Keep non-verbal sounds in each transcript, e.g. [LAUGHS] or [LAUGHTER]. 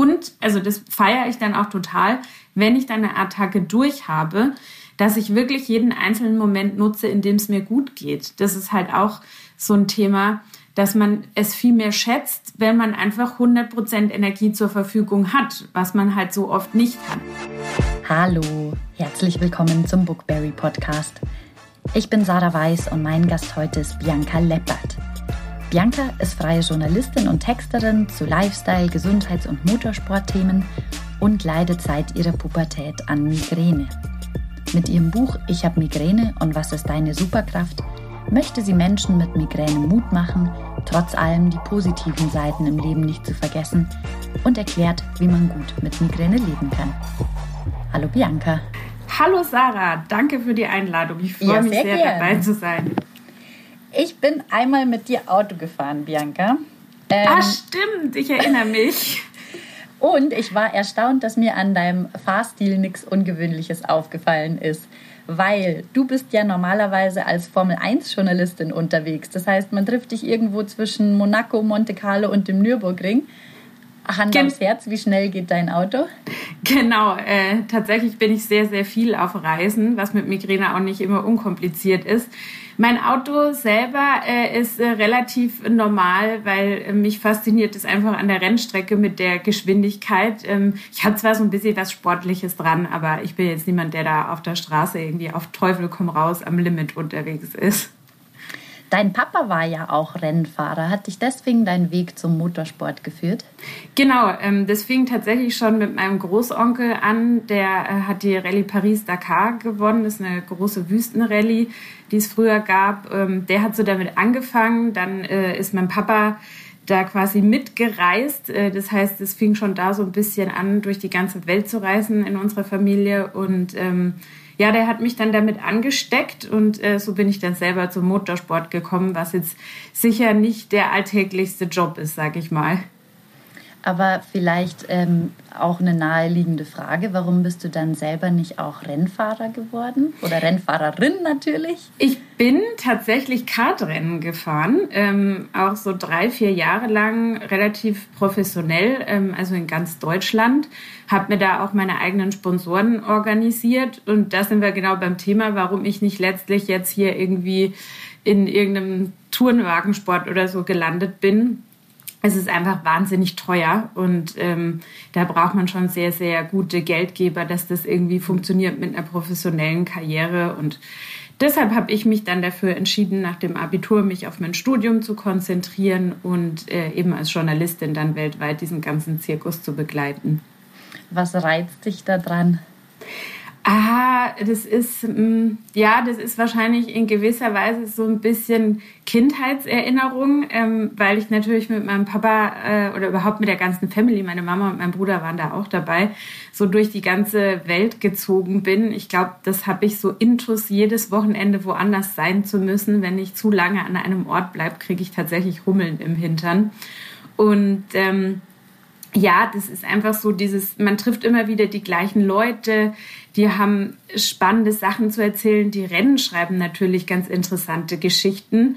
Und, also das feiere ich dann auch total, wenn ich dann eine Attacke durch habe, dass ich wirklich jeden einzelnen Moment nutze, in dem es mir gut geht. Das ist halt auch so ein Thema, dass man es viel mehr schätzt, wenn man einfach 100% Energie zur Verfügung hat, was man halt so oft nicht hat. Hallo, herzlich willkommen zum Bookberry Podcast. Ich bin Sarah Weiß und mein Gast heute ist Bianca Leppert. Bianca ist freie Journalistin und Texterin zu Lifestyle, Gesundheits- und Motorsportthemen und leidet seit ihrer Pubertät an Migräne. Mit ihrem Buch Ich habe Migräne und was ist deine Superkraft möchte sie Menschen mit Migräne Mut machen, trotz allem die positiven Seiten im Leben nicht zu vergessen und erklärt, wie man gut mit Migräne leben kann. Hallo Bianca. Hallo Sarah, danke für die Einladung. Ich freue ja, mich sehr, sehr dabei zu sein. Ich bin einmal mit dir Auto gefahren, Bianca. Ähm, ah, stimmt, ich erinnere mich. [LAUGHS] Und ich war erstaunt, dass mir an deinem Fahrstil nichts Ungewöhnliches aufgefallen ist. Weil du bist ja normalerweise als Formel-1-Journalistin unterwegs. Das heißt, man trifft dich irgendwo zwischen Monaco, Monte Carlo und dem Nürburgring. Hand Gen aufs Herz, wie schnell geht dein Auto? Genau, äh, tatsächlich bin ich sehr, sehr viel auf Reisen, was mit Migräne auch nicht immer unkompliziert ist. Mein Auto selber äh, ist äh, relativ normal, weil äh, mich fasziniert es einfach an der Rennstrecke mit der Geschwindigkeit. Ähm, ich habe zwar so ein bisschen was Sportliches dran, aber ich bin jetzt niemand, der da auf der Straße irgendwie auf Teufel komm raus am Limit unterwegs ist. Dein Papa war ja auch Rennfahrer. Hat dich deswegen dein Weg zum Motorsport geführt? Genau, ähm, das fing tatsächlich schon mit meinem Großonkel an. Der äh, hat die Rallye Paris-Dakar gewonnen. Das ist eine große Wüstenrallye, die es früher gab. Ähm, der hat so damit angefangen. Dann äh, ist mein Papa da quasi mitgereist. Äh, das heißt, es fing schon da so ein bisschen an, durch die ganze Welt zu reisen in unserer Familie. Und ähm, ja, der hat mich dann damit angesteckt und äh, so bin ich dann selber zum Motorsport gekommen, was jetzt sicher nicht der alltäglichste Job ist, sag ich mal. Aber vielleicht ähm, auch eine naheliegende Frage, warum bist du dann selber nicht auch Rennfahrer geworden? Oder Rennfahrerin natürlich? Ich bin tatsächlich Kartrennen gefahren, ähm, auch so drei, vier Jahre lang relativ professionell, ähm, also in ganz Deutschland. Habe mir da auch meine eigenen Sponsoren organisiert und da sind wir genau beim Thema, warum ich nicht letztlich jetzt hier irgendwie in irgendeinem Tourenwagensport oder so gelandet bin es ist einfach wahnsinnig teuer und ähm, da braucht man schon sehr, sehr gute Geldgeber, dass das irgendwie funktioniert mit einer professionellen Karriere. Und deshalb habe ich mich dann dafür entschieden, nach dem Abitur mich auf mein Studium zu konzentrieren und äh, eben als Journalistin dann weltweit diesen ganzen Zirkus zu begleiten. Was reizt dich daran? Ah, das ist, mm, ja, das ist wahrscheinlich in gewisser Weise so ein bisschen Kindheitserinnerung, ähm, weil ich natürlich mit meinem Papa äh, oder überhaupt mit der ganzen Family, meine Mama und mein Bruder waren da auch dabei, so durch die ganze Welt gezogen bin. Ich glaube, das habe ich so intus, jedes Wochenende woanders sein zu müssen. Wenn ich zu lange an einem Ort bleibe, kriege ich tatsächlich Hummeln im Hintern. Und ähm, ja, das ist einfach so dieses, man trifft immer wieder die gleichen Leute, die haben spannende Sachen zu erzählen, die Rennen schreiben natürlich ganz interessante Geschichten.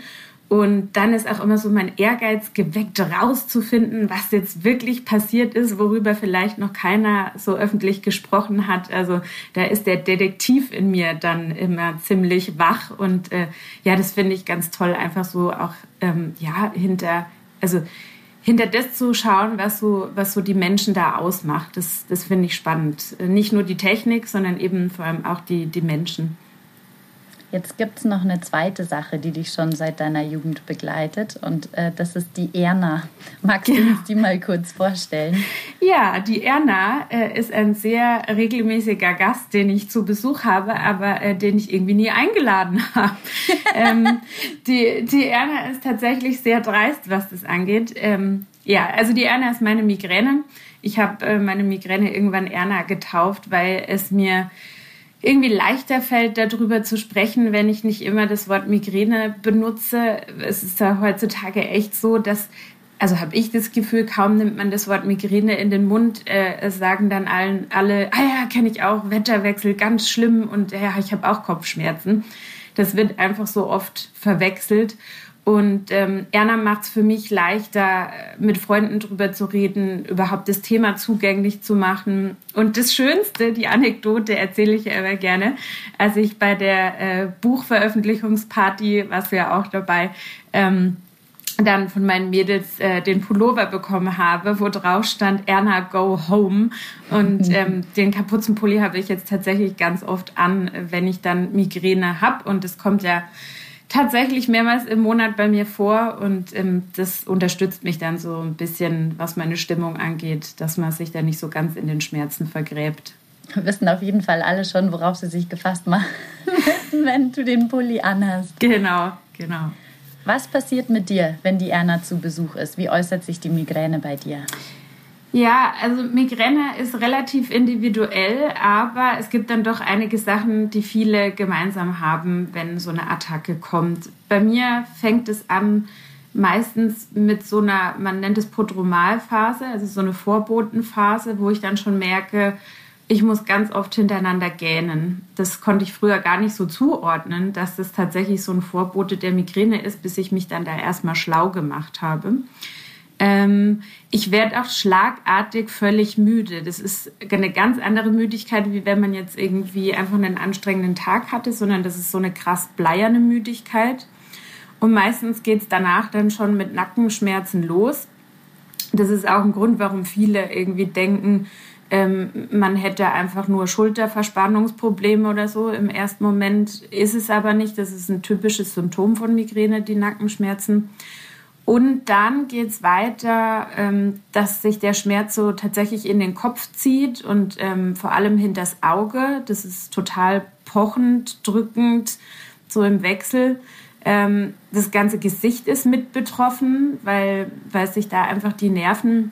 Und dann ist auch immer so mein Ehrgeiz geweckt, rauszufinden, was jetzt wirklich passiert ist, worüber vielleicht noch keiner so öffentlich gesprochen hat. Also da ist der Detektiv in mir dann immer ziemlich wach. Und äh, ja, das finde ich ganz toll, einfach so auch ähm, ja hinter, also hinter das zu schauen, was so, was so die Menschen da ausmacht. Das, das finde ich spannend. Nicht nur die Technik, sondern eben vor allem auch die, die Menschen. Jetzt gibt es noch eine zweite Sache, die dich schon seit deiner Jugend begleitet und äh, das ist die Erna. Magst du uns die mal kurz vorstellen? Ja, die Erna äh, ist ein sehr regelmäßiger Gast, den ich zu Besuch habe, aber äh, den ich irgendwie nie eingeladen [LAUGHS] habe. ähm, die, die Erna ist tatsächlich sehr dreist, was das angeht. Ähm, ja, also die Erna ist meine Migräne. Ich habe äh, meine Migräne irgendwann Erna getauft, weil es mir irgendwie leichter fällt, darüber zu sprechen, wenn ich nicht immer das Wort Migräne benutze. Es ist ja heutzutage echt so, dass, also habe ich das Gefühl, kaum nimmt man das Wort Migräne in den Mund, äh, sagen dann allen, alle, ah ja, kenne ich auch, Wetterwechsel, ganz schlimm und ja, ich habe auch Kopfschmerzen. Das wird einfach so oft verwechselt. Und ähm, Erna macht es für mich leichter, mit Freunden drüber zu reden, überhaupt das Thema zugänglich zu machen. Und das Schönste, die Anekdote erzähle ich ja immer gerne, als ich bei der äh, Buchveröffentlichungsparty, was ja auch dabei, ähm, dann von meinen Mädels äh, den Pullover bekommen habe, wo drauf stand Erna Go Home. Und mhm. ähm, den Kapuzenpulli habe ich jetzt tatsächlich ganz oft an, wenn ich dann Migräne habe. Und es kommt ja tatsächlich mehrmals im Monat bei mir vor und ähm, das unterstützt mich dann so ein bisschen, was meine Stimmung angeht, dass man sich da nicht so ganz in den Schmerzen vergräbt. Wir wissen auf jeden Fall alle schon, worauf sie sich gefasst machen [LAUGHS] müssen, wenn du den Pulli anhast. Genau, genau. Was passiert mit dir, wenn die Erna zu Besuch ist? Wie äußert sich die Migräne bei dir? Ja, also Migräne ist relativ individuell, aber es gibt dann doch einige Sachen, die viele gemeinsam haben, wenn so eine Attacke kommt. Bei mir fängt es an meistens mit so einer, man nennt es Prodromalphase, also so eine Vorbotenphase, wo ich dann schon merke, ich muss ganz oft hintereinander gähnen. Das konnte ich früher gar nicht so zuordnen, dass das tatsächlich so ein Vorbote der Migräne ist, bis ich mich dann da erstmal schlau gemacht habe. Ähm, ich werde auch schlagartig völlig müde. Das ist eine ganz andere Müdigkeit, wie wenn man jetzt irgendwie einfach einen anstrengenden Tag hatte, sondern das ist so eine krass bleierne Müdigkeit. Und meistens geht es danach dann schon mit Nackenschmerzen los. Das ist auch ein Grund, warum viele irgendwie denken, ähm, man hätte einfach nur Schulterverspannungsprobleme oder so. Im ersten Moment ist es aber nicht. Das ist ein typisches Symptom von Migräne, die Nackenschmerzen. Und dann geht es weiter, ähm, dass sich der Schmerz so tatsächlich in den Kopf zieht und ähm, vor allem hinters Auge. Das ist total pochend, drückend, so im Wechsel. Ähm, das ganze Gesicht ist mit betroffen, weil, weil sich da einfach die Nerven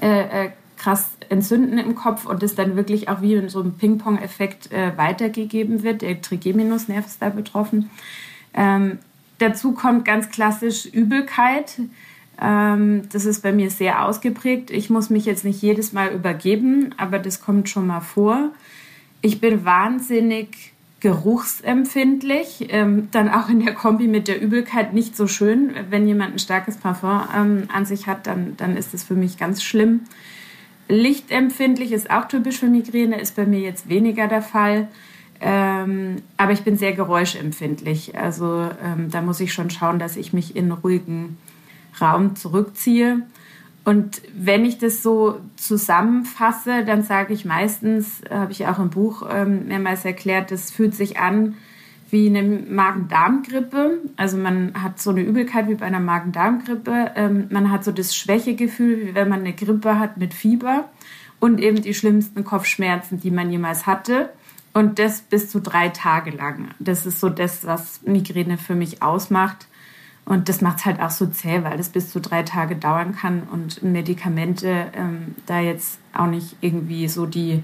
äh, äh, krass entzünden im Kopf und es dann wirklich auch wie in so einem Ping-Pong-Effekt äh, weitergegeben wird. Der Trigeminusnerv ist da betroffen. Dazu kommt ganz klassisch Übelkeit. Ähm, das ist bei mir sehr ausgeprägt. Ich muss mich jetzt nicht jedes Mal übergeben, aber das kommt schon mal vor. Ich bin wahnsinnig geruchsempfindlich. Ähm, dann auch in der Kombi mit der Übelkeit nicht so schön. Wenn jemand ein starkes Parfum ähm, an sich hat, dann, dann ist das für mich ganz schlimm. Lichtempfindlich ist auch typisch für Migräne, ist bei mir jetzt weniger der Fall. Ähm, aber ich bin sehr geräuschempfindlich. Also ähm, da muss ich schon schauen, dass ich mich in ruhigen Raum zurückziehe. Und wenn ich das so zusammenfasse, dann sage ich meistens, habe ich auch im Buch ähm, mehrmals erklärt, das fühlt sich an wie eine Magen-Darm-Grippe. Also man hat so eine Übelkeit wie bei einer Magen-Darm-Grippe. Ähm, man hat so das Schwächegefühl, wie wenn man eine Grippe hat mit Fieber und eben die schlimmsten Kopfschmerzen, die man jemals hatte. Und das bis zu drei Tage lang. Das ist so das, was Migräne für mich ausmacht. Und das macht es halt auch so zäh, weil das bis zu drei Tage dauern kann und Medikamente ähm, da jetzt auch nicht irgendwie so die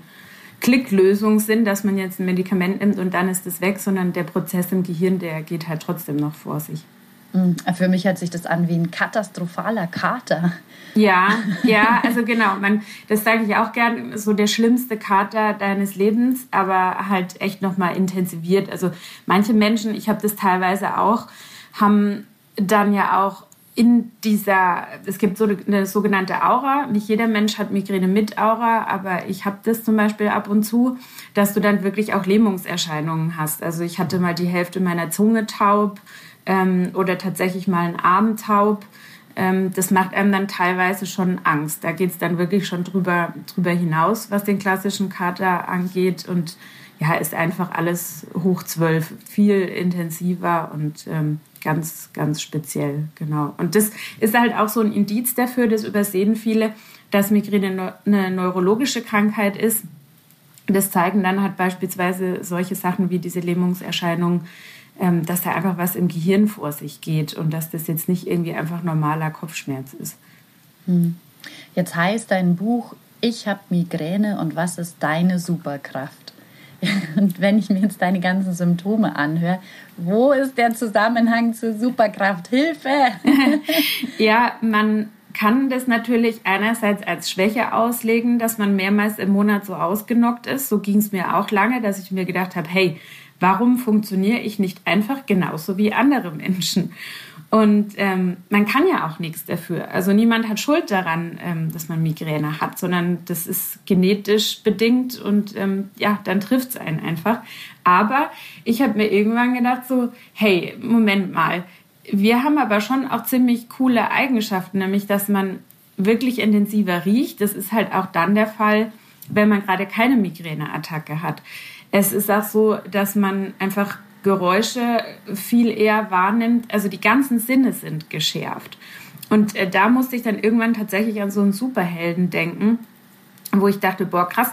Klicklösung sind, dass man jetzt ein Medikament nimmt und dann ist es weg, sondern der Prozess im Gehirn, der geht halt trotzdem noch vor sich. Mm, für mich hört sich das an wie ein katastrophaler Kater. Ja, [LAUGHS] ja, also genau. Man, das sage ich auch gern, so der schlimmste Kater deines Lebens, aber halt echt nochmal intensiviert. Also manche Menschen, ich habe das teilweise auch, haben dann ja auch in dieser, es gibt so eine sogenannte Aura. Nicht jeder Mensch hat Migräne mit Aura, aber ich habe das zum Beispiel ab und zu, dass du dann wirklich auch Lähmungserscheinungen hast. Also ich hatte mal die Hälfte meiner Zunge taub ähm, oder tatsächlich mal einen Arm taub. Ähm, das macht einem dann teilweise schon Angst. Da geht es dann wirklich schon drüber, drüber hinaus, was den klassischen Kater angeht. Und ja, ist einfach alles hoch zwölf, viel intensiver und ähm, ganz, ganz speziell, genau. Und das ist halt auch so ein Indiz dafür, das übersehen viele, dass Migräne eine neurologische Krankheit ist. Das zeigen dann halt beispielsweise solche Sachen wie diese Lähmungserscheinungen ähm, dass da einfach was im Gehirn vor sich geht und dass das jetzt nicht irgendwie einfach normaler Kopfschmerz ist. Hm. Jetzt heißt dein Buch Ich habe Migräne und was ist deine Superkraft? [LAUGHS] Und wenn ich mir jetzt deine ganzen Symptome anhöre, wo ist der Zusammenhang zur Superkraft? Hilfe! [LAUGHS] ja, man kann das natürlich einerseits als Schwäche auslegen, dass man mehrmals im Monat so ausgenockt ist. So ging es mir auch lange, dass ich mir gedacht habe, hey, Warum funktioniere ich nicht einfach genauso wie andere Menschen? Und ähm, man kann ja auch nichts dafür. Also niemand hat Schuld daran, ähm, dass man Migräne hat, sondern das ist genetisch bedingt und ähm, ja, dann trifft es einen einfach. Aber ich habe mir irgendwann gedacht, so, hey, Moment mal, wir haben aber schon auch ziemlich coole Eigenschaften, nämlich dass man wirklich intensiver riecht. Das ist halt auch dann der Fall, wenn man gerade keine Migräneattacke hat. Es ist auch so, dass man einfach Geräusche viel eher wahrnimmt. Also die ganzen Sinne sind geschärft. Und äh, da musste ich dann irgendwann tatsächlich an so einen Superhelden denken, wo ich dachte, boah, krass,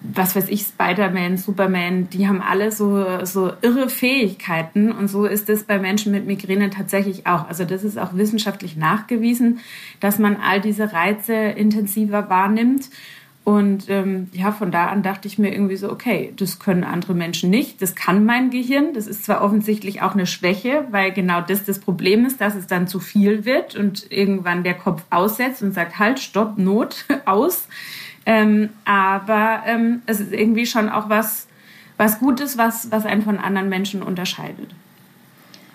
was weiß ich, Spider-Man, Superman, die haben alle so, so irre Fähigkeiten. Und so ist es bei Menschen mit Migräne tatsächlich auch. Also das ist auch wissenschaftlich nachgewiesen, dass man all diese Reize intensiver wahrnimmt. Und ähm, ja, von da an dachte ich mir irgendwie so, okay, das können andere Menschen nicht, das kann mein Gehirn. Das ist zwar offensichtlich auch eine Schwäche, weil genau das das Problem ist, dass es dann zu viel wird und irgendwann der Kopf aussetzt und sagt, halt, stopp, Not, [LAUGHS] aus. Ähm, aber ähm, es ist irgendwie schon auch was, was Gutes, was, was einen von anderen Menschen unterscheidet.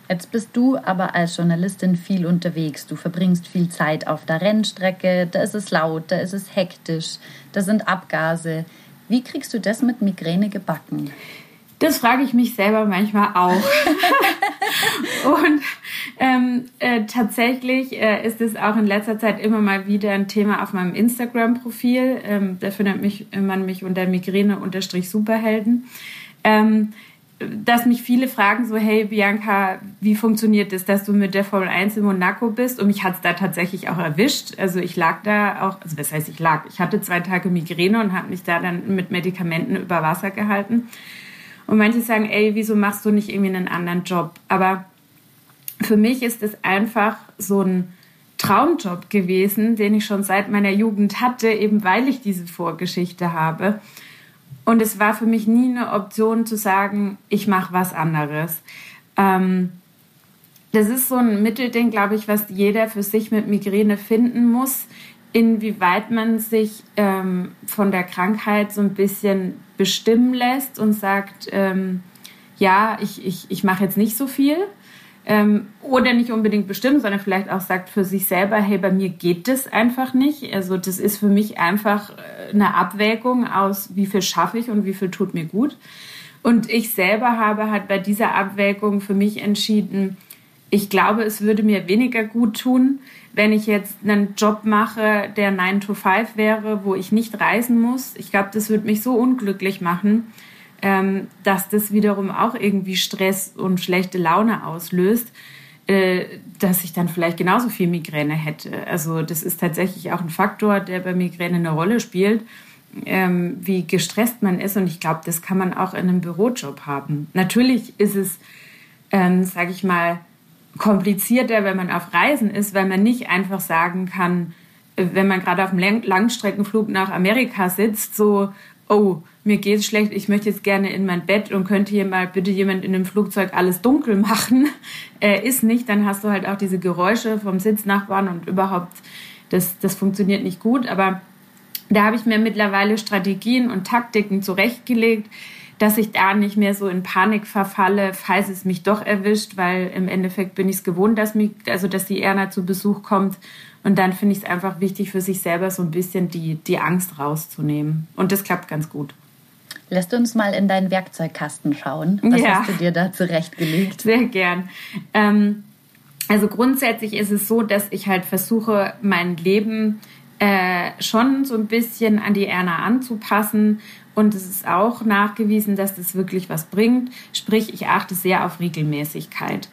Jetzt bist du aber als Journalistin viel unterwegs. Du verbringst viel Zeit auf der Rennstrecke, da ist es laut, da ist es hektisch, da sind Abgase. Wie kriegst du das mit Migräne gebacken? Das frage ich mich selber manchmal auch. [LAUGHS] und ähm, äh, tatsächlich äh, ist es auch in letzter Zeit immer mal wieder ein Thema auf meinem Instagram-Profil. Ähm, da findet mich, man mich unter Migräne-Superhelden. Ähm, dass mich viele fragen so, hey Bianca, wie funktioniert es, dass du mit der Formel 1 in Monaco bist? Und mich hat es da tatsächlich auch erwischt. Also ich lag da auch, also was heißt ich lag? Ich hatte zwei Tage Migräne und habe mich da dann mit Medikamenten über Wasser gehalten. Und manche sagen, ey, wieso machst du nicht irgendwie einen anderen Job? Aber für mich ist es einfach so ein Traumjob gewesen, den ich schon seit meiner Jugend hatte, eben weil ich diese Vorgeschichte habe. Und es war für mich nie eine Option zu sagen, ich mache was anderes. Ähm, das ist so ein Mittelding, glaube ich, was jeder für sich mit Migräne finden muss, inwieweit man sich ähm, von der Krankheit so ein bisschen bestimmen lässt und sagt, ähm, ja, ich, ich, ich mache jetzt nicht so viel ähm, oder nicht unbedingt bestimmt, sondern vielleicht auch sagt für sich selber, hey, bei mir geht das einfach nicht. Also das ist für mich einfach äh, eine Abwägung aus, wie viel schaffe ich und wie viel tut mir gut. Und ich selber habe halt bei dieser Abwägung für mich entschieden, ich glaube, es würde mir weniger gut tun, wenn ich jetzt einen Job mache, der 9 to 5 wäre, wo ich nicht reisen muss. Ich glaube, das würde mich so unglücklich machen ähm, dass das wiederum auch irgendwie Stress und schlechte Laune auslöst, äh, dass ich dann vielleicht genauso viel Migräne hätte. Also das ist tatsächlich auch ein Faktor, der bei Migräne eine Rolle spielt, ähm, wie gestresst man ist. Und ich glaube, das kann man auch in einem Bürojob haben. Natürlich ist es, ähm, sage ich mal, komplizierter, wenn man auf Reisen ist, weil man nicht einfach sagen kann, äh, wenn man gerade auf einem Langstreckenflug nach Amerika sitzt, so, oh, mir geht es schlecht, ich möchte jetzt gerne in mein Bett und könnte hier mal bitte jemand in dem Flugzeug alles dunkel machen. [LAUGHS] Äh, ist nicht, dann hast du halt auch diese Geräusche vom Sitznachbarn und überhaupt, das, das funktioniert nicht gut. Aber da habe ich mir mittlerweile Strategien und Taktiken zurechtgelegt, dass ich da nicht mehr so in Panik verfalle, falls es mich doch erwischt, weil im Endeffekt bin ich es gewohnt, dass, mich, also dass die Erna zu Besuch kommt und dann finde ich es einfach wichtig für sich selber so ein bisschen die, die Angst rauszunehmen. Und das klappt ganz gut. Lässt uns mal in deinen Werkzeugkasten schauen. Was ja. hast du dir da zurechtgelegt? Sehr gern. Ähm, also grundsätzlich ist es so, dass ich halt versuche, mein Leben äh, schon so ein bisschen an die Erna anzupassen. Und es ist auch nachgewiesen, dass das wirklich was bringt. Sprich, ich achte sehr auf Regelmäßigkeit.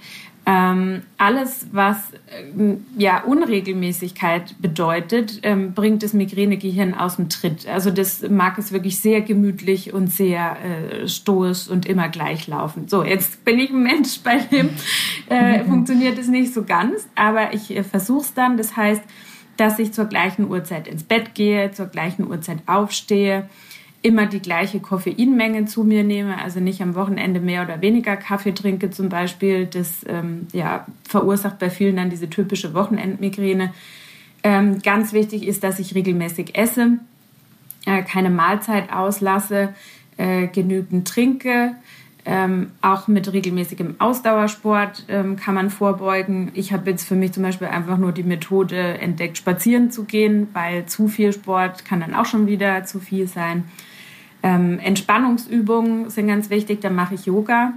Ähm, alles, was äh, ja Unregelmäßigkeit bedeutet, ähm, bringt das Migränegehirn aus dem Tritt. Also das mag es wirklich sehr gemütlich und sehr äh, stoisch und immer gleich laufen. So, jetzt bin ich ein Mensch, bei dem äh, [LAUGHS] funktioniert es nicht so ganz, aber ich äh, versuche es dann. Das heißt, dass ich zur gleichen Uhrzeit ins Bett gehe, zur gleichen Uhrzeit aufstehe, immer die gleiche Koffeinmenge zu mir nehme, also nicht am Wochenende mehr oder weniger Kaffee trinke zum Beispiel. Das ähm, ja, verursacht bei vielen dann diese typische Wochenendmigräne. Ähm, ganz wichtig ist, dass ich regelmäßig esse, äh, keine Mahlzeit auslasse, äh, genügend trinke, Ähm, auch mit regelmäßigem Ausdauersport ähm, kann man vorbeugen. Ich habe jetzt für mich zum Beispiel einfach nur die Methode entdeckt, spazieren zu gehen, weil zu viel Sport kann dann auch schon wieder zu viel sein. Ähm, Entspannungsübungen sind ganz wichtig, da mache ich Yoga.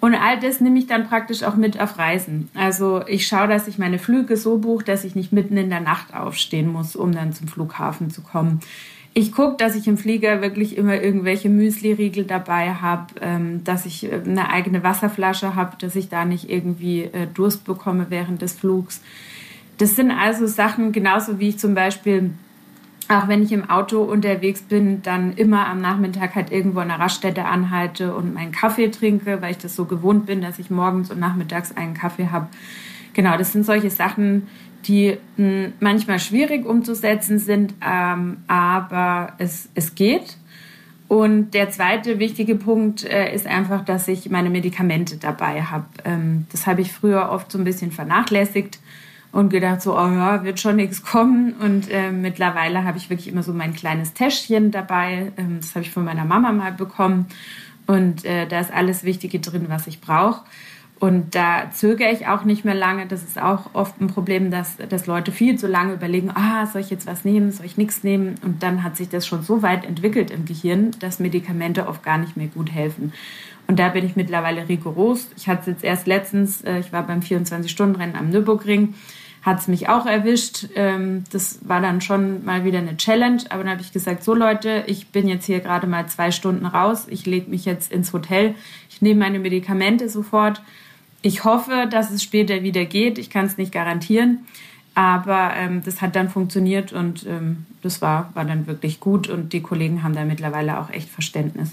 Und all das nehme ich dann praktisch auch mit auf Reisen. Also ich schaue, dass ich meine Flüge so buche, dass ich nicht mitten in der Nacht aufstehen muss, um dann zum Flughafen zu kommen ich gucke, dass ich im Flieger wirklich immer irgendwelche Müsli-Riegel dabei habe, ähm, dass ich äh, eine eigene Wasserflasche habe, dass ich da nicht irgendwie äh, Durst bekomme während des Flugs. Das sind also Sachen, genauso wie ich zum Beispiel, auch wenn ich im Auto unterwegs bin, dann immer am Nachmittag halt irgendwo an einer Raststätte anhalte und meinen Kaffee trinke, weil ich das so gewohnt bin, dass ich morgens und nachmittags einen Kaffee habe. Genau, das sind solche Sachen, die hm, manchmal schwierig umzusetzen sind, ähm, aber es, es geht. Und der zweite wichtige Punkt äh, ist einfach, dass ich meine Medikamente dabei habe. Ähm, das habe ich früher oft so ein bisschen vernachlässigt und gedacht so, oh ja, wird schon nichts kommen. Und äh, mittlerweile habe ich wirklich immer so mein kleines Täschchen dabei. Ähm, das habe ich von meiner Mama mal bekommen. Und äh, da ist alles Wichtige drin, was ich brauche. Und da zögere ich auch nicht mehr lange. Das ist auch oft ein Problem, dass, dass Leute viel zu lange überlegen, ah, soll ich jetzt was nehmen, soll ich nichts nehmen? Und dann hat sich das schon so weit entwickelt im Gehirn, dass Medikamente oft gar nicht mehr gut helfen. Und da bin ich mittlerweile rigoros. Ich hatte es jetzt erst letztens, äh, ich war beim 24-Stunden-Rennen am Nürburgring, hat es mich auch erwischt. Ähm, das war dann schon mal wieder eine Challenge. Aber dann habe ich gesagt, so Leute, ich bin jetzt hier gerade mal zwei Stunden raus. Ich lege mich jetzt ins Hotel. Ich nehme meine Medikamente sofort ich hoffe, dass es später wieder geht. Ich kann es nicht garantieren. Aber ähm, das hat dann funktioniert und ähm, das war, war dann wirklich gut und die Kollegen haben da mittlerweile auch echt Verständnis.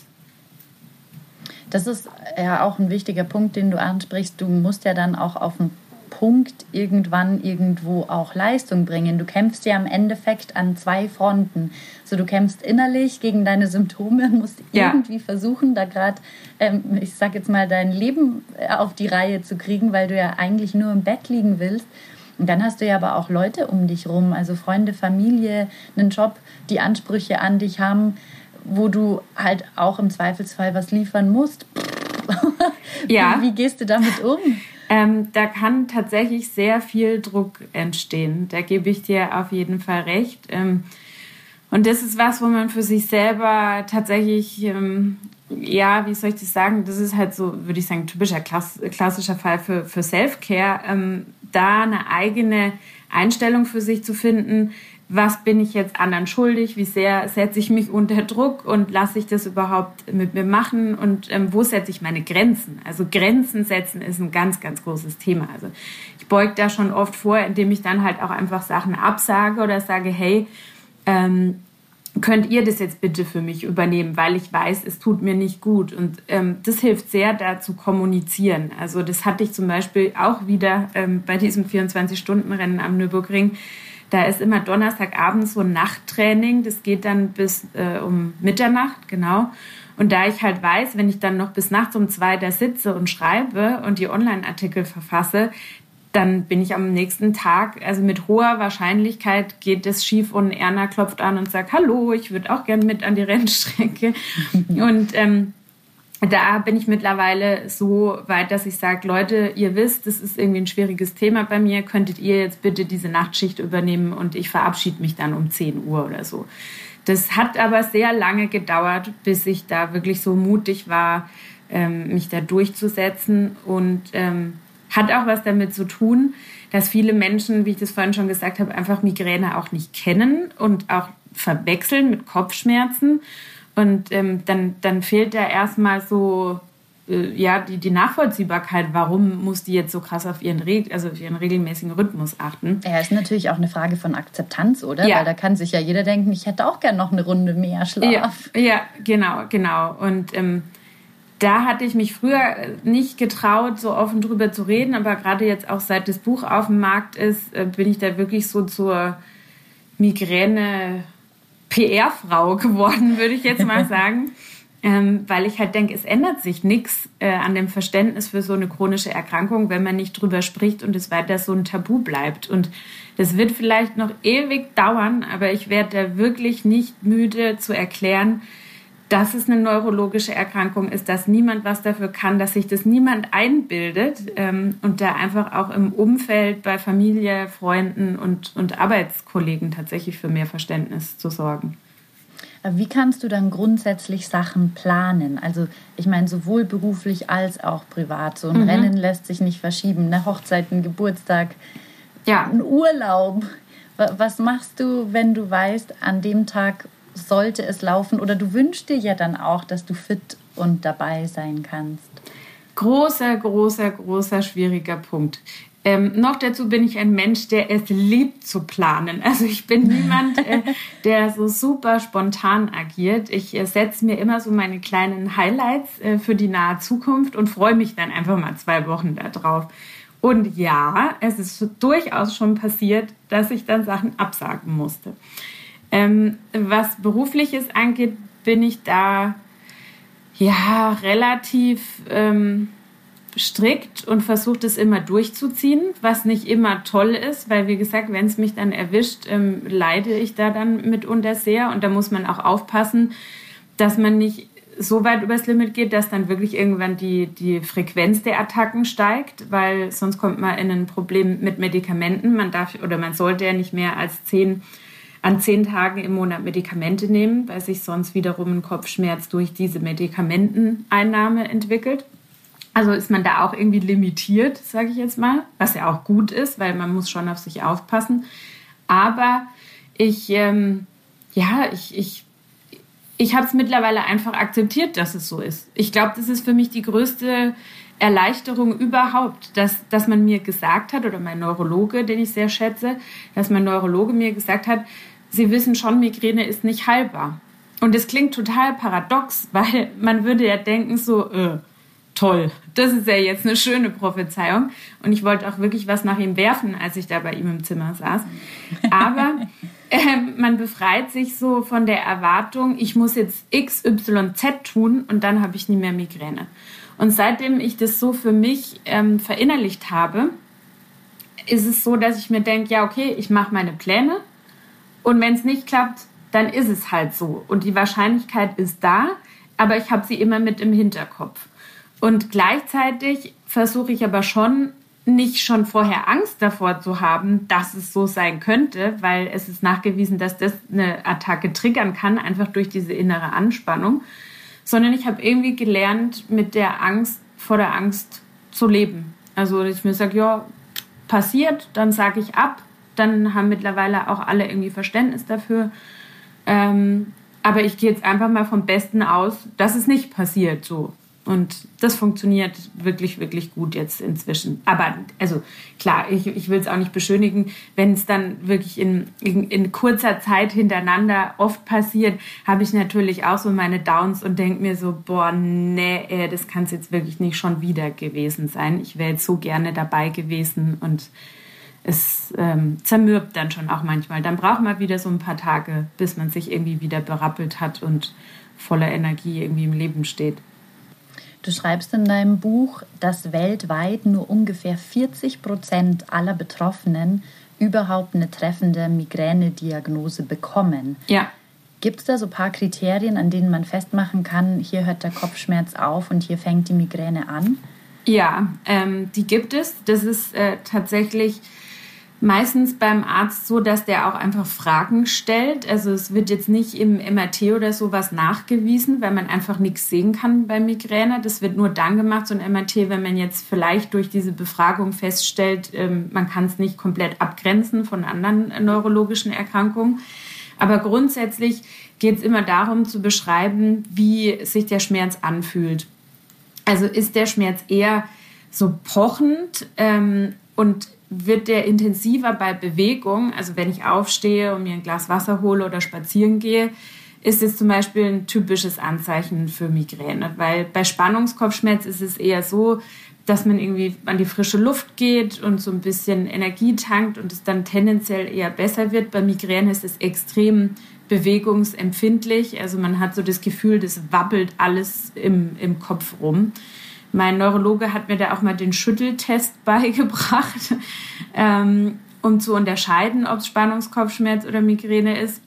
Das ist ja auch ein wichtiger Punkt, den du ansprichst. Du musst ja dann auch auf den Punkt irgendwann irgendwo auch Leistung bringen. Du kämpfst ja im Endeffekt an zwei Fronten. So, du kämpfst innerlich gegen deine Symptome und musst ja. irgendwie versuchen, da gerade, ähm, ich sag jetzt mal, dein Leben äh, auf die Reihe zu kriegen, weil du ja eigentlich nur im Bett liegen willst. Und dann hast du ja aber auch Leute um dich rum, also Freunde, Familie, einen Job, die Ansprüche an dich haben, wo du halt auch im Zweifelsfall was liefern musst. [LAUGHS] Ja. Wie, wie gehst du damit um? Ähm, da kann tatsächlich sehr viel Druck entstehen. Da gebe ich dir auf jeden Fall recht. Ähm, und das ist was, wo man für sich selber tatsächlich, ähm, ja, wie soll ich das sagen, das ist halt so, würde ich sagen, typischer Klass klassischer Fall für, für Self-Care, ähm, da eine eigene Einstellung für sich zu finden, was bin ich jetzt anderen schuldig, wie sehr setze ich mich unter Druck und lasse ich das überhaupt mit mir machen und ähm, wo setze ich meine Grenzen. Also Grenzen setzen ist ein ganz, ganz großes Thema. Also ich beug da schon oft vor, indem ich dann halt auch einfach Sachen absage oder sage, hey, ähm, könnt ihr das jetzt bitte für mich übernehmen, weil ich weiß, es tut mir nicht gut. Und ähm, das hilft sehr, da zu kommunizieren. Also das hatte ich zum Beispiel auch wieder ähm, bei diesem 24-Stunden-Rennen am Nürburgring da ist immer Donnerstagabend so ein Nachttraining. Das geht dann bis äh, um Mitternacht, genau. Und da ich halt weiß, wenn ich dann noch bis nachts um zwei da sitze und schreibe und die Online-Artikel verfasse, dann bin ich am nächsten Tag, also mit hoher Wahrscheinlichkeit geht es schief und Erna klopft an und sagt, hallo, ich würde auch gern mit an die Rennstrecke. [LAUGHS] und ähm, da bin ich mittlerweile so weit, dass ich sage, Leute, ihr wisst, das ist irgendwie ein schwieriges Thema bei mir. Könntet ihr jetzt bitte diese Nachtschicht übernehmen und ich verabschiede mich dann um 10 Uhr oder so. Das hat aber sehr lange gedauert, bis ich da wirklich so mutig war, ähm, mich da durchzusetzen und ähm, hat auch was damit zu tun, dass viele Menschen, wie ich das vorhin schon gesagt habe, einfach Migräne auch nicht kennen und auch verwechseln mit Kopfschmerzen und ähm, dann, dann fehlt da erstmal so äh, ja, die, die Nachvollziehbarkeit, warum muss die jetzt so krass auf ihren, Re also auf ihren regelmäßigen Rhythmus achten. Ja, ist natürlich auch eine Frage von Akzeptanz, oder? Ja. Weil da kann sich ja jeder denken, ich hätte auch gern noch eine Runde mehr Schlaf. Ja, ja genau, genau. Und ähm, da hatte ich mich früher nicht getraut, so offen drüber zu reden, aber gerade jetzt auch seit das Buch auf dem Markt ist, äh, bin ich da wirklich so zur Migräne PR-Frau geworden, würde ich jetzt mal [LAUGHS] sagen. Ähm, weil ich halt denke, es ändert sich nichts äh, an dem Verständnis für so eine chronische Erkrankung, wenn man nicht drüber spricht und es weiter so ein Tabu bleibt. Und das wird vielleicht noch ewig dauern, aber ich werde da wirklich nicht müde zu erklären, dass es eine neurologische Erkrankung ist, dass niemand was dafür kann, dass sich das niemand einbildet ähm, und da einfach auch im Umfeld bei Familie, Freunden und, und Arbeitskollegen tatsächlich für mehr Verständnis zu sorgen. Wie kannst du dann grundsätzlich Sachen planen? Also ich meine, sowohl beruflich als auch privat. So ein mhm. Rennen lässt sich nicht verschieben. Eine Hochzeit, ein Geburtstag, ja. ein Urlaub. Was machst du, wenn du weißt, an dem Tag sollte es laufen? Oder du wünschst dir ja dann auch, dass du fit und dabei sein kannst. Großer, großer, großer, schwieriger Punkt. Ähm, noch dazu bin ich ein Mensch, der es liebt zu planen. [LAUGHS] Also ich bin niemand, äh, der so super spontan agiert. Ich äh, setze mir immer so meine kleinen Highlights äh, für die nahe Zukunft und freue mich dann einfach mal zwei Wochen darauf. Und ja, es ist durchaus schon passiert, dass ich dann Sachen absagen musste. Ähm, was berufliches angeht, bin ich da ja relativ ähm, strikt und versuche es immer durchzuziehen, was nicht immer toll ist, weil wie gesagt, wenn es mich dann erwischt, ähm, leide ich da dann mitunter sehr und da muss man auch aufpassen, dass man nicht so weit übers Limit geht, dass dann wirklich irgendwann die, die Frequenz der Attacken steigt, weil sonst kommt man in ein Problem mit Medikamenten. Man darf oder man sollte ja nicht mehr als zehn an zehn Tagen im Monat Medikamente nehmen, weil sich sonst wiederum ein Kopfschmerz durch diese Medikamenteneinnahme entwickelt. Also ist man da auch irgendwie limitiert, sage ich jetzt mal, was ja auch gut ist, weil man muss schon auf sich aufpassen. Aber ich, ähm, ja, ich, ich, ich habe es mittlerweile einfach akzeptiert, dass es so ist. Ich glaube, das ist für mich die größte Erleichterung überhaupt, dass, dass man mir gesagt hat, oder mein Neurologe, den ich sehr schätze, dass mein Neurologe mir gesagt hat, Sie wissen schon, Migräne ist nicht heilbar. Und es klingt total paradox, [LAUGHS] weil man würde ja denken so, äh, toll, das ist ja jetzt eine schöne Prophezeiung. Und ich wollte auch wirklich was nach ihm werfen, als ich da bei ihm im Zimmer saß. Aber [LAUGHS] äh, man befreit sich so von der Erwartung, ich muss jetzt X, Y, Z tun und dann habe ich nie mehr Migräne. Und seitdem ich das so für mich ähm, verinnerlicht habe, ist es so, dass ich mir denke, ja, okay, ich mache meine Pläne und wenn es nicht klappt, dann ist es halt so. Und die Wahrscheinlichkeit ist da, aber ich habe sie immer mit im Hinterkopf. Und gleichzeitig versuche ich aber schon, nicht schon vorher Angst davor zu haben, dass es so sein könnte, weil es ist nachgewiesen, dass das eine Attacke triggern kann, einfach durch diese innere Anspannung, sondern ich habe irgendwie gelernt, mit der Angst vor der Angst zu leben. Also ich mir sage, ja, passiert, dann sage ich ab, dann haben mittlerweile auch alle irgendwie Verständnis dafür. Ähm, aber ich gehe jetzt einfach mal vom Besten aus, dass es nicht passiert so. Und das funktioniert wirklich, wirklich gut jetzt inzwischen. Aber also klar, ich, ich will es auch nicht beschönigen, wenn es dann wirklich in, in, in, kurzer Zeit hintereinander oft passiert, habe ich natürlich auch so meine Downs und denke mir so, boah, nee, das kann es jetzt wirklich nicht schon wieder gewesen sein. Ich wäre jetzt so gerne dabei gewesen und es ähm, zermürbt dann schon auch manchmal. Dann braucht man wieder so ein paar Tage, bis man sich irgendwie wieder berappelt hat und voller Energie irgendwie im Leben steht. Du schreibst in deinem Buch, dass weltweit nur ungefähr 40 Prozent aller Betroffenen überhaupt eine treffende Migränediagnose bekommen. Ja. Gibt es da so ein paar Kriterien, an denen man festmachen kann, hier hört der Kopfschmerz auf und hier fängt die Migräne an? Ja, ähm, die gibt es. Das ist äh, tatsächlich meistens beim Arzt so, dass der auch einfach Fragen stellt. Also es wird jetzt nicht im MRT oder sowas nachgewiesen, weil man einfach nichts sehen kann bei Migräne. Das wird nur dann gemacht, so ein MRT, wenn man jetzt vielleicht durch diese Befragung feststellt, ähm, man kann es nicht komplett abgrenzen von anderen neurologischen Erkrankungen. Aber grundsätzlich geht es immer darum zu beschreiben, wie sich der Schmerz anfühlt. Also ist der Schmerz eher so pochend ähm, und wird der intensiver bei Bewegung. Also wenn ich aufstehe und mir ein Glas Wasser hole oder spazieren gehe, ist es zum Beispiel ein typisches Anzeichen für Migräne. Weil bei Spannungskopfschmerz ist es eher so, dass man irgendwie an die frische Luft geht und so ein bisschen Energie tankt und es dann tendenziell eher besser wird. Bei Migräne ist es extrem bewegungsempfindlich. Also man hat so das Gefühl, das wabbelt alles im, im Kopf rum. Mein Neurologe hat mir da auch mal den Schütteltest [LAUGHS] beigebracht, ähm, um zu unterscheiden, ob es Spannungskopfschmerz oder Migräne ist.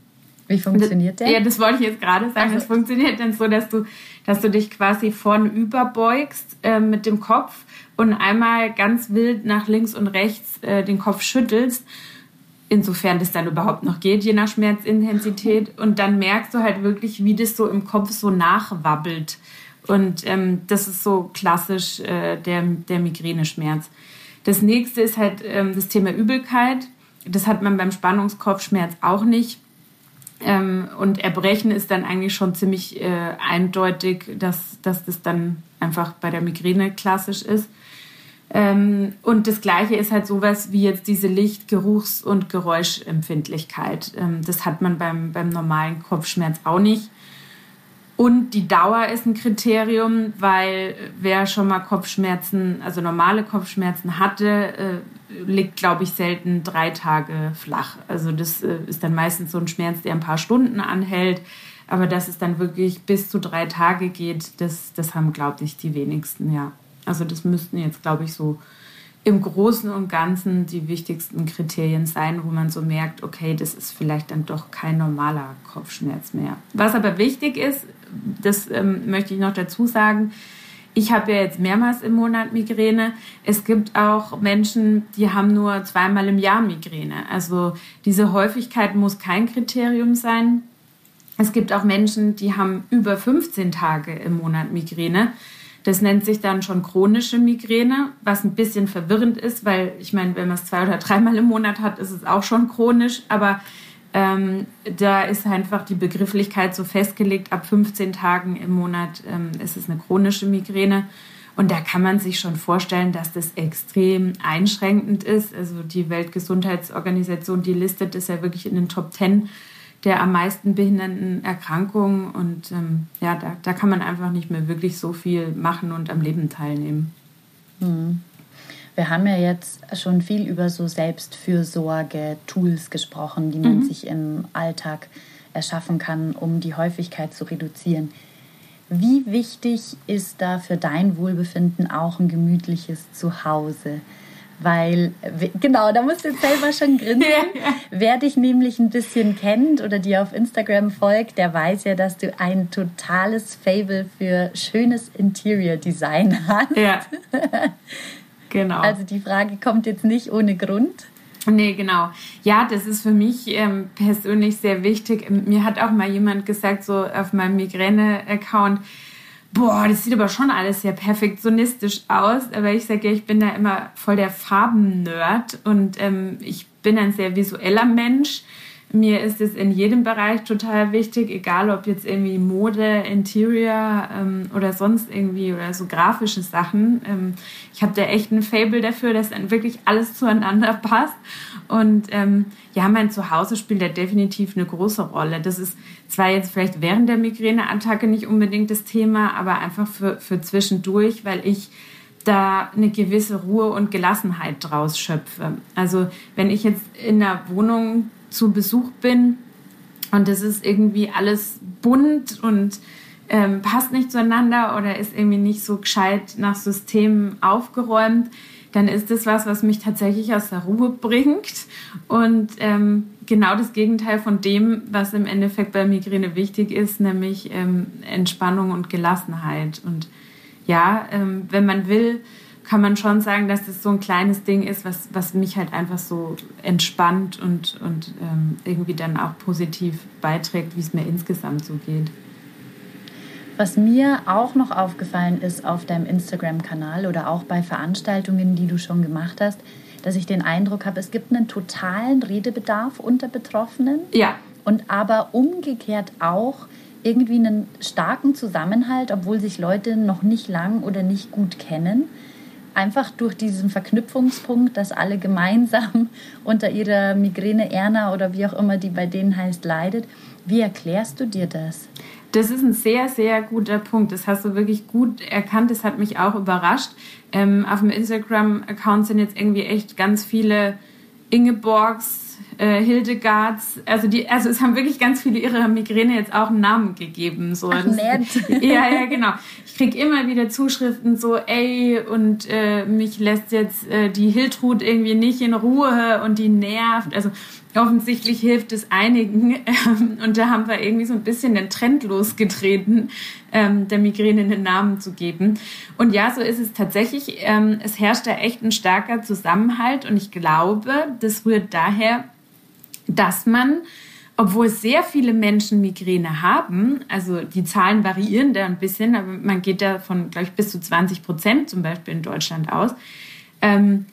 Wie funktioniert der? Ja, das wollte ich jetzt gerade sagen. Es also. funktioniert dann so, dass du, dass du dich quasi vorn überbeugst äh, mit dem Kopf und einmal ganz wild nach links und rechts äh, den Kopf schüttelst, insofern das dann überhaupt noch geht, je nach Schmerzintensität. Und dann merkst du halt wirklich, wie das so im Kopf so nachwabbelt. Und ähm, das ist so klassisch äh, der, der Migräneschmerz. Das nächste ist halt ähm, das Thema Übelkeit. Das hat man beim Spannungskopfschmerz auch nicht. Ähm, und Erbrechen ist dann eigentlich schon ziemlich äh, eindeutig, dass, dass das dann einfach bei der Migräne klassisch ist. Ähm, und das Gleiche ist halt sowas wie jetzt diese Licht-, Geruchs- und Geräuschempfindlichkeit. Ähm, das hat man beim, beim normalen Kopfschmerz auch nicht. Und die Dauer ist ein Kriterium, weil wer schon mal Kopfschmerzen, also normale Kopfschmerzen hatte, äh, liegt, glaube ich, selten drei Tage flach. Also das äh, ist dann meistens so ein Schmerz, der ein paar Stunden anhält. Aber dass es dann wirklich bis zu drei Tage geht, das, das haben, glaube ich, die wenigsten, ja. Also das müssten jetzt, glaube ich, so im Großen und Ganzen die wichtigsten Kriterien sein, wo man so merkt, okay, das ist vielleicht dann doch kein normaler Kopfschmerz mehr. Was aber wichtig ist, das ähm, möchte ich noch dazu sagen, ich habe ja jetzt mehrmals im Monat Migräne. Es gibt auch Menschen, die haben nur zweimal im Jahr Migräne. Also diese Häufigkeit muss kein Kriterium sein. Es gibt auch Menschen, die haben über 15 Tage im Monat Migräne. Das nennt sich dann schon chronische Migräne, was ein bisschen verwirrend ist, weil ich meine, wenn man es zwei oder dreimal im Monat hat, ist es auch schon chronisch. Aber ähm, da ist einfach die Begrifflichkeit so festgelegt, ab 15 Tagen im Monat ähm, ist es eine chronische Migräne. Und da kann man sich schon vorstellen, dass das extrem einschränkend ist. Also die Weltgesundheitsorganisation, die listet es ja wirklich in den Top 10 der am meisten behindernden Erkrankungen. Und ähm, ja, da, da kann man einfach nicht mehr wirklich so viel machen und am Leben teilnehmen. Hm. Wir haben ja jetzt schon viel über so Selbstfürsorge-Tools gesprochen, die man mhm. sich im Alltag erschaffen kann, um die Häufigkeit zu reduzieren. Wie wichtig ist da für dein Wohlbefinden auch ein gemütliches Zuhause? Weil, genau, da musst du jetzt selber schon grinsen. [LAUGHS] Wer dich nämlich ein bisschen kennt oder dir auf Instagram folgt, der weiß ja, dass du ein totales Fable für schönes Interior Design hast. Ja. [LAUGHS] Genau. Also die Frage kommt jetzt nicht ohne Grund. Nee, genau. Ja, das ist für mich ähm, persönlich sehr wichtig. Mir hat auch mal jemand gesagt, so auf meinem Migräne-Account, boah, das sieht aber schon alles sehr perfektionistisch aus. Aber ich sage ja, ich bin da immer voll der Farben-Nerd und ähm, ich bin ein sehr visueller Mensch. Mir ist es in jedem Bereich total wichtig, egal ob jetzt irgendwie Mode, Interior ähm, oder sonst irgendwie oder so grafische Sachen. Ähm, ich habe da echt ein Fable dafür, dass dann wirklich alles zueinander [LAUGHS] passt. Und ähm, ja, mein Zuhause spielt da definitiv eine große Rolle. Das ist zwar jetzt vielleicht während der Migräneattacke nicht unbedingt das Thema, aber einfach für, für zwischendurch, weil ich da eine gewisse Ruhe und Gelassenheit draus schöpfe. Also wenn ich jetzt in einer Wohnung zu Besuch bin und es ist irgendwie alles bunt und ähm, passt nicht zueinander oder ist irgendwie nicht so gescheit nach Systemen aufgeräumt, dann ist das was, was mich tatsächlich aus der Ruhe bringt und ähm, genau das Gegenteil von dem, was im Endeffekt bei Migräne wichtig ist, nämlich ähm, Entspannung und Gelassenheit. Und ja, ähm, wenn man will, kann man schon sagen, dass das so ein kleines Ding ist, was, was mich halt einfach so entspannt und, und ähm, irgendwie dann auch positiv beiträgt, wie es mir insgesamt so geht. Was mir auch noch aufgefallen ist auf deinem Instagram-Kanal oder auch bei Veranstaltungen, die du schon gemacht hast, dass ich den Eindruck habe, es gibt einen totalen Redebedarf unter Betroffenen. Ja. Und aber umgekehrt auch irgendwie einen starken Zusammenhalt, obwohl sich Leute noch nicht lang oder nicht gut kennen einfach durch diesen Verknüpfungspunkt, dass alle gemeinsam [LAUGHS] unter ihrer Migräne Erna oder wie auch immer die bei denen heißt leidet. Wie erklärst du dir das? Das ist ein sehr, sehr guter Punkt. Das hast du wirklich gut erkannt. Das hat mich auch überrascht. Ähm, auf dem Instagram-Account sind jetzt irgendwie echt ganz viele Ingeborgs, äh, Hildegards, also die, also es haben wirklich ganz viele ihrer Migräne jetzt auch einen Namen gegeben. So. Ach, nett. [LAUGHS] ja, ja, genau. Ich kriege immer wieder Zuschriften so, ey, und äh, mich lässt jetzt äh, die Hiltrud irgendwie nicht in Ruhe und die nervt. Also offensichtlich hilft es einigen. [LAUGHS] Ähm, und da haben wir irgendwie so ein bisschen den Trend losgetreten, ähm, der Migräne einen Namen zu geben. Und ja, so ist es tatsächlich. Ähm, es herrscht da echt ein starker Zusammenhalt. Und ich glaube, das rührt daher, dass man obwohl sehr viele Menschen Migräne haben, also die Zahlen variieren da ein bisschen, aber man geht da von, glaube ich, bis zu 20 Prozent zum Beispiel in Deutschland aus. Ähm,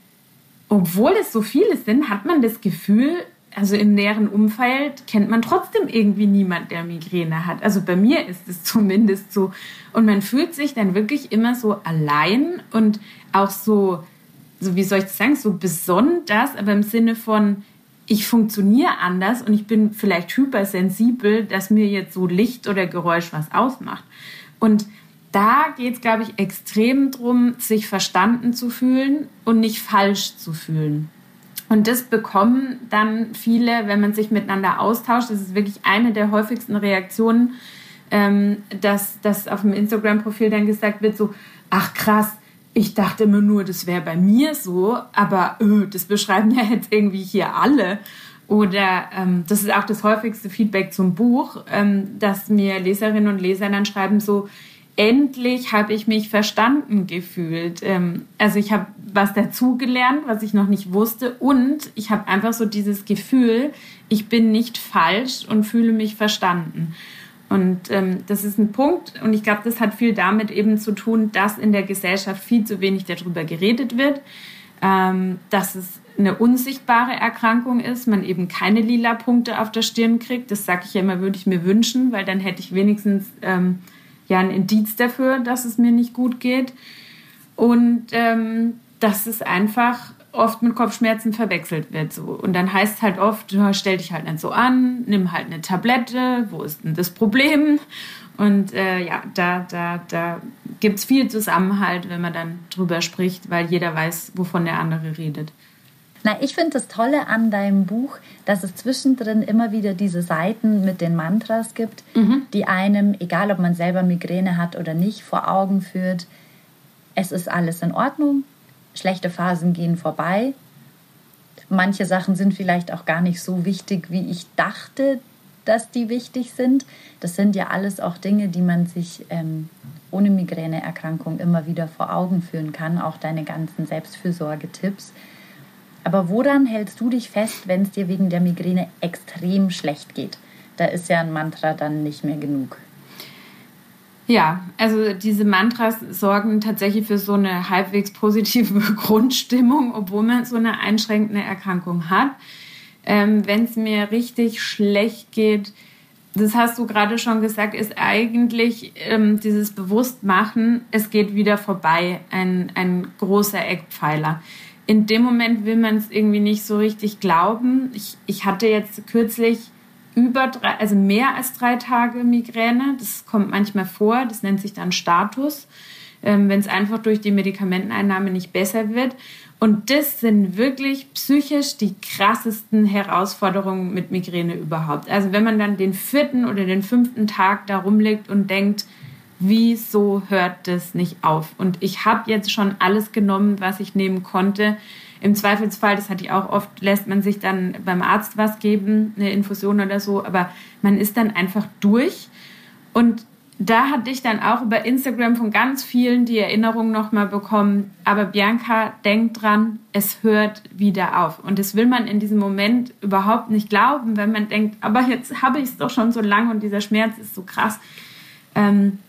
obwohl es so viele sind, hat man das Gefühl, also im näheren Umfeld kennt man trotzdem irgendwie niemand, der Migräne hat. Also bei mir ist es [LAUGHS] zumindest so. Und man fühlt sich dann wirklich immer so allein und auch so, so wie soll ich das sagen, so besonders, aber im Sinne von, ich funktioniere anders und ich bin vielleicht hypersensibel, dass mir jetzt so Licht oder Geräusch was ausmacht. Und da geht es, glaube ich, extrem darum, sich verstanden zu fühlen und nicht falsch zu fühlen. Und das bekommen dann viele, wenn man sich miteinander austauscht. Das ist wirklich eine der häufigsten Reaktionen, ähm, dass, dass auf dem Instagram-Profil dann gesagt wird, so, ach krass, ich dachte immer nur, das wäre bei mir so, aber öh, das beschreiben ja jetzt irgendwie hier alle. Oder ähm, das ist auch das häufigste Feedback zum Buch, ähm, dass mir Leserinnen und Leser dann schreiben so, endlich habe ich mich verstanden gefühlt. Ähm, also ich habe was dazugelernt, was ich noch nicht wusste und ich habe einfach so dieses Gefühl, ich bin nicht falsch und fühle mich verstanden. Und ähm, das ist ein Punkt und ich glaube, das hat viel damit eben zu tun, dass in der Gesellschaft viel zu wenig darüber geredet wird, ähm, dass es eine unsichtbare Erkrankung ist, man eben keine lila Punkte auf der Stirn kriegt. Das sage ich ja immer, würde ich mir wünschen, weil dann hätte ich wenigstens ähm, ja ein Indiz dafür, dass es mir nicht gut geht. Und ähm, dass es einfach oft mit Kopfschmerzen verwechselt wird. So. Und dann heißt es halt oft, stell dich halt nicht so an, nimm halt eine Tablette, wo ist denn das Problem? Und äh, ja, da, da, da gibt es viel Zusammenhalt, wenn man dann drüber spricht, weil jeder weiß, wovon der andere redet. Na, ich finde das Tolle an deinem Buch, dass es zwischendrin immer wieder diese Seiten mit den Mantras gibt, mhm. die einem, egal ob man selber Migräne hat oder nicht, vor Augen führt. Es ist alles in Ordnung, schlechte Phasen gehen vorbei. Manche Sachen sind vielleicht auch gar nicht so wichtig, wie ich dachte, dass die wichtig sind. Das sind ja alles auch Dinge, die man sich ähm, ohne Migräneerkrankung immer wieder vor Augen führen kann, auch deine ganzen Selbstfürsorgetipps. Aber woran hältst du dich fest, wenn es dir wegen der Migräne extrem schlecht geht? Da ist ja ein Mantra dann nicht mehr genug. Ja, also diese Mantras sorgen tatsächlich für so eine halbwegs positive [LAUGHS] Grundstimmung, obwohl man so eine einschränkende Erkrankung hat. Ähm, Wenn es mir richtig schlecht geht, das hast du gerade schon gesagt, ist eigentlich ähm, dieses Bewusstmachen, es geht wieder vorbei, ein, ein großer Eckpfeiler in dem Moment will man es irgendwie nicht so richtig glauben. Ich, ich hatte jetzt kürzlich über drei, also mehr als drei Tage Migräne. Das kommt manchmal vor. Das nennt sich dann Status, ähm, wenn es einfach durch die Medikamenteneinnahme nicht besser wird. Und das sind wirklich psychisch die krassesten Herausforderungen mit Migräne überhaupt. Also wenn man dann den vierten oder den fünften Tag da rumliegt und denkt, wieso hört das nicht auf? Und ich habe jetzt schon alles genommen, was ich nehmen konnte. Im Zweifelsfall, das hatte ich auch oft, lässt man sich dann beim Arzt was geben, eine Infusion oder so, aber man ist dann einfach durch. Und da hatte ich dann auch über Instagram von ganz vielen die Erinnerung nochmal bekommen, aber Bianca, denkt dran, es hört wieder auf. Und das will man in diesem Moment überhaupt nicht glauben, wenn man denkt, aber jetzt habe ich es doch schon so lange und dieser Schmerz ist so krass. Ähm,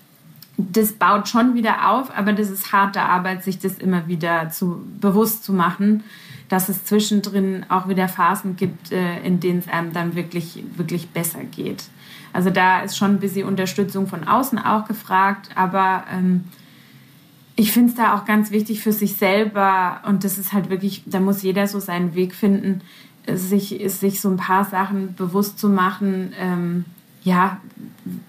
das baut schon wieder auf, aber das ist harte Arbeit, sich das immer wieder zu, bewusst zu machen, dass es zwischendrin auch wieder Phasen gibt, äh, in denen es einem dann wirklich, wirklich besser geht. Also da ist schon ein bisschen Unterstützung von außen auch gefragt, aber ähm, ich finde es da auch ganz wichtig für sich selber und das ist halt wirklich, da muss jeder so seinen Weg finden, sich, sich so ein paar Sachen bewusst zu machen, ähm, ja,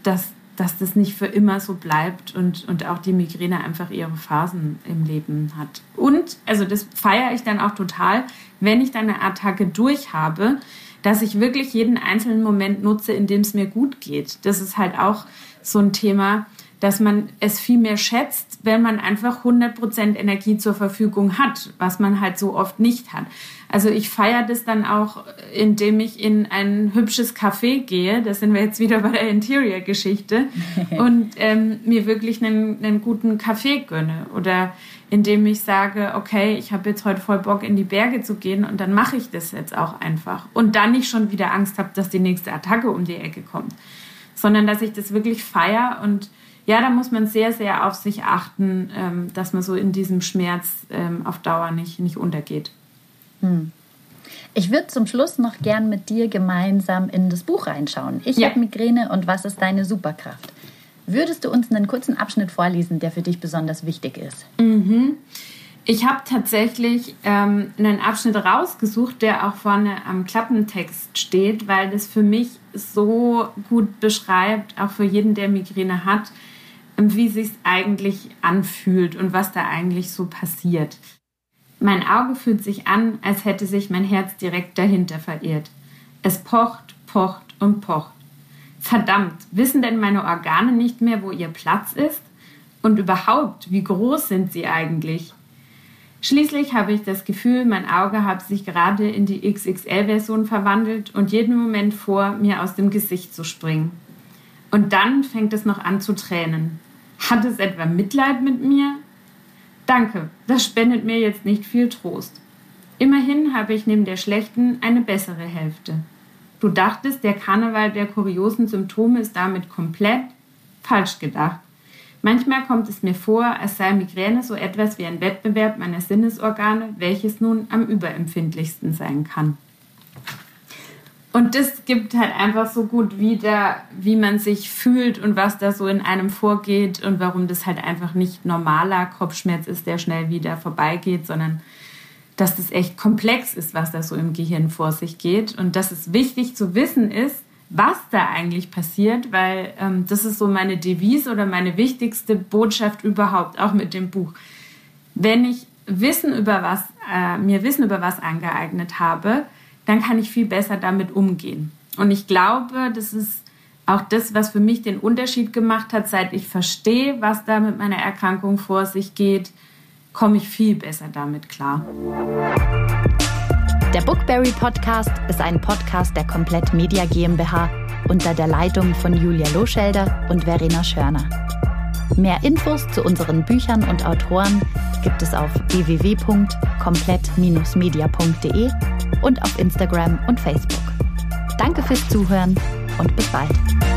dass dass das nicht für immer so bleibt und, und auch die Migräne einfach ihre Phasen im Leben hat. Und, also das feiere ich dann auch total, wenn ich dann eine Attacke durch habe, dass ich wirklich jeden einzelnen Moment nutze, in dem es mir gut geht. Das ist halt auch so ein Thema. dass man es viel mehr schätzt, wenn man einfach 100% Energie zur Verfügung hat, was man halt so oft nicht hat. Also ich feiere das dann auch, indem ich in ein hübsches Café gehe, da sind wir jetzt wieder bei der Interior-Geschichte, [LAUGHS] und ähm, mir wirklich einen, einen guten Kaffee gönne. Oder indem ich sage, okay, ich habe jetzt heute voll Bock in die Berge zu gehen und dann mache ich das jetzt auch einfach. Und dann nicht schon wieder Angst habe, dass die nächste Attacke um die Ecke kommt, sondern dass ich das wirklich feiere und ja, da muss man sehr, sehr auf sich achten, ähm, dass man so in diesem Schmerz ähm, auf Dauer nicht, nicht untergeht. Hm. Ich würde zum Schluss noch gern mit dir gemeinsam in das Buch reinschauen. Ich ja. habe Migräne und was ist deine Superkraft? Würdest du uns einen kurzen Abschnitt vorlesen, der für dich besonders wichtig ist? Mhm. Ich habe tatsächlich ähm, einen Abschnitt rausgesucht, der auch vorne am Klappentext steht, weil das für mich so gut beschreibt, auch für jeden, der Migräne hat, wie sich eigentlich anfühlt und was da eigentlich so passiert. Mein Auge fühlt sich an, als hätte sich mein Herz direkt dahinter verirrt. Es pocht, pocht und pocht. Verdammt, wissen denn meine Organe nicht mehr, wo ihr Platz ist? Und überhaupt, wie groß sind sie eigentlich? Schließlich habe ich das Gefühl, mein Auge hat sich gerade in die XXL-Version verwandelt und jeden Moment vor, mir aus dem Gesicht zu springen. Und dann fängt es noch an zu tränen. Hat es etwa Mitleid mit mir? Danke, das spendet mir jetzt nicht viel Trost. Immerhin habe ich neben der schlechten eine bessere Hälfte. Du dachtest, der Karneval der kuriosen Symptome ist damit komplett falsch gedacht. Manchmal kommt es mir vor, als sei Migräne so etwas wie ein Wettbewerb meiner Sinnesorgane, welches nun am überempfindlichsten sein kann. Und das gibt halt einfach so gut wieder, wie man sich fühlt und was da so in einem vorgeht und warum das halt einfach nicht normaler Kopfschmerz ist, der schnell wieder vorbeigeht, sondern dass das echt komplex ist, was da so im Gehirn vor sich geht und dass es wichtig zu wissen ist, was da eigentlich passiert, weil ähm, das ist so meine Devise oder meine wichtigste Botschaft überhaupt, auch mit dem Buch. Wenn ich Wissen über was, äh, mir Wissen über was angeeignet habe, dann kann ich viel besser damit umgehen. Und ich glaube, das ist auch das, was für mich den Unterschied gemacht hat, seit ich verstehe, was da mit meiner Erkrankung vor sich geht, komme ich viel besser damit klar. Der Bookberry Podcast ist ein Podcast der Komplett Media GmbH unter der Leitung von Julia Loschelder und Verena Schörner. Mehr Infos zu unseren Büchern und Autoren gibt es auf www.komplett-media.de und auf Instagram und Facebook. Danke fürs Zuhören und bis bald.